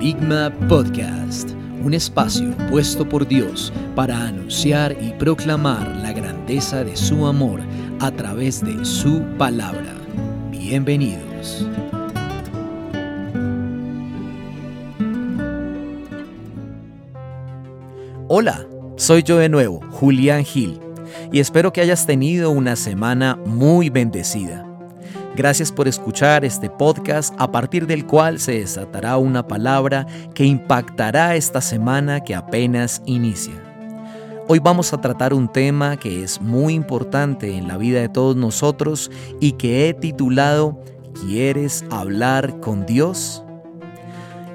Querigma Podcast, un espacio puesto por Dios para anunciar y proclamar la grandeza de su amor a través de su palabra. Bienvenidos. Hola, soy yo de nuevo, Julián Gil, y espero que hayas tenido una semana muy bendecida. Gracias por escuchar este podcast a partir del cual se desatará una palabra que impactará esta semana que apenas inicia. Hoy vamos a tratar un tema que es muy importante en la vida de todos nosotros y que he titulado ¿Quieres hablar con Dios?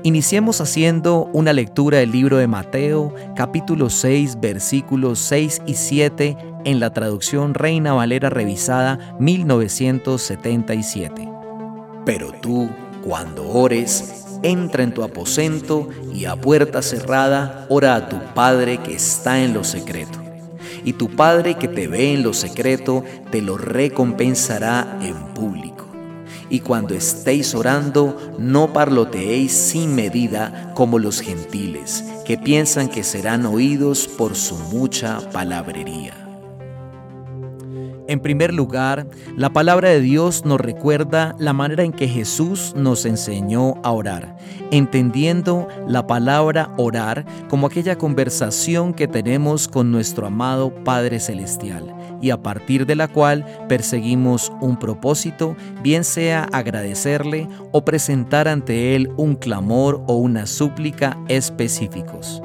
Iniciemos haciendo una lectura del libro de Mateo, capítulo 6, versículos 6 y 7 en la traducción Reina Valera revisada 1977. Pero tú, cuando ores, entra en tu aposento y a puerta cerrada ora a tu Padre que está en lo secreto. Y tu Padre que te ve en lo secreto te lo recompensará en público y cuando estéis orando, no parloteéis sin medida como los gentiles, que piensan que serán oídos por su mucha palabrería. En primer lugar, la palabra de Dios nos recuerda la manera en que Jesús nos enseñó a orar, entendiendo la palabra orar como aquella conversación que tenemos con nuestro amado Padre Celestial y a partir de la cual perseguimos un propósito, bien sea agradecerle o presentar ante Él un clamor o una súplica específicos.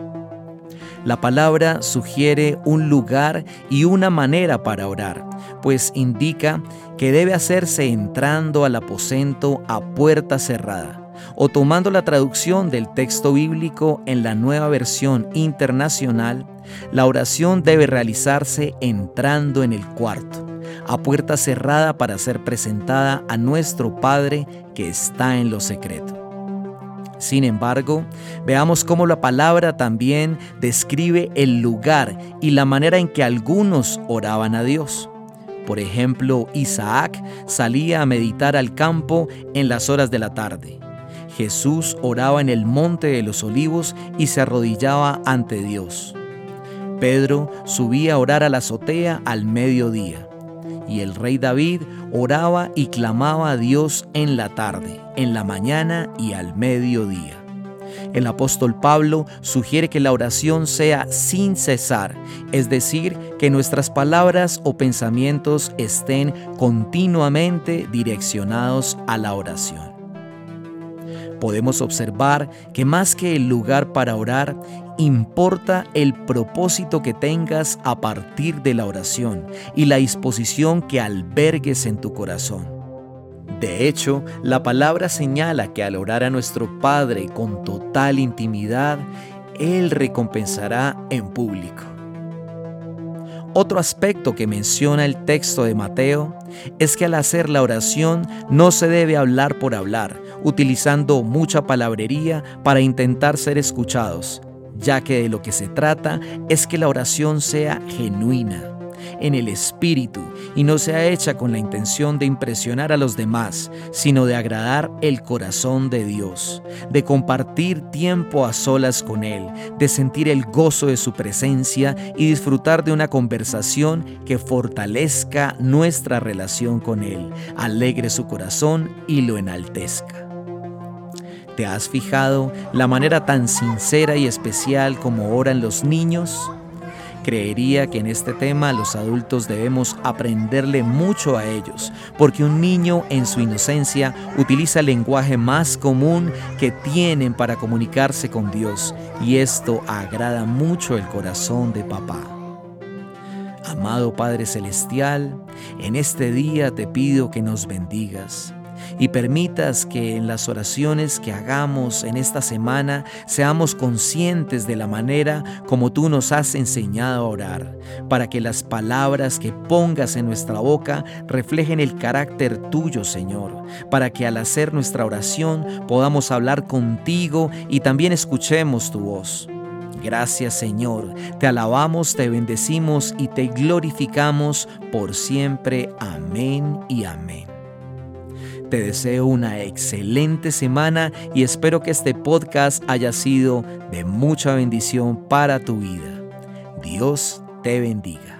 La palabra sugiere un lugar y una manera para orar, pues indica que debe hacerse entrando al aposento a puerta cerrada. O tomando la traducción del texto bíblico en la nueva versión internacional, la oración debe realizarse entrando en el cuarto, a puerta cerrada para ser presentada a nuestro Padre que está en lo secreto. Sin embargo, veamos cómo la palabra también describe el lugar y la manera en que algunos oraban a Dios. Por ejemplo, Isaac salía a meditar al campo en las horas de la tarde. Jesús oraba en el monte de los olivos y se arrodillaba ante Dios. Pedro subía a orar a la azotea al mediodía. Y el rey David oraba y clamaba a Dios en la tarde, en la mañana y al mediodía. El apóstol Pablo sugiere que la oración sea sin cesar, es decir, que nuestras palabras o pensamientos estén continuamente direccionados a la oración. Podemos observar que más que el lugar para orar, importa el propósito que tengas a partir de la oración y la disposición que albergues en tu corazón. De hecho, la palabra señala que al orar a nuestro Padre con total intimidad, Él recompensará en público. Otro aspecto que menciona el texto de Mateo es que al hacer la oración no se debe hablar por hablar, utilizando mucha palabrería para intentar ser escuchados, ya que de lo que se trata es que la oración sea genuina, en el espíritu y no sea hecha con la intención de impresionar a los demás, sino de agradar el corazón de Dios, de compartir tiempo a solas con Él, de sentir el gozo de su presencia y disfrutar de una conversación que fortalezca nuestra relación con Él, alegre su corazón y lo enaltezca. ¿Te has fijado la manera tan sincera y especial como oran los niños? Creería que en este tema los adultos debemos aprenderle mucho a ellos, porque un niño en su inocencia utiliza el lenguaje más común que tienen para comunicarse con Dios, y esto agrada mucho el corazón de papá. Amado Padre Celestial, en este día te pido que nos bendigas y permitas que en las oraciones que hagamos en esta semana seamos conscientes de la manera como tú nos has enseñado a orar, para que las palabras que pongas en nuestra boca reflejen el carácter tuyo, Señor, para que al hacer nuestra oración podamos hablar contigo y también escuchemos tu voz. Gracias Señor, te alabamos, te bendecimos y te glorificamos por siempre. Amén y amén. Te deseo una excelente semana y espero que este podcast haya sido de mucha bendición para tu vida. Dios te bendiga.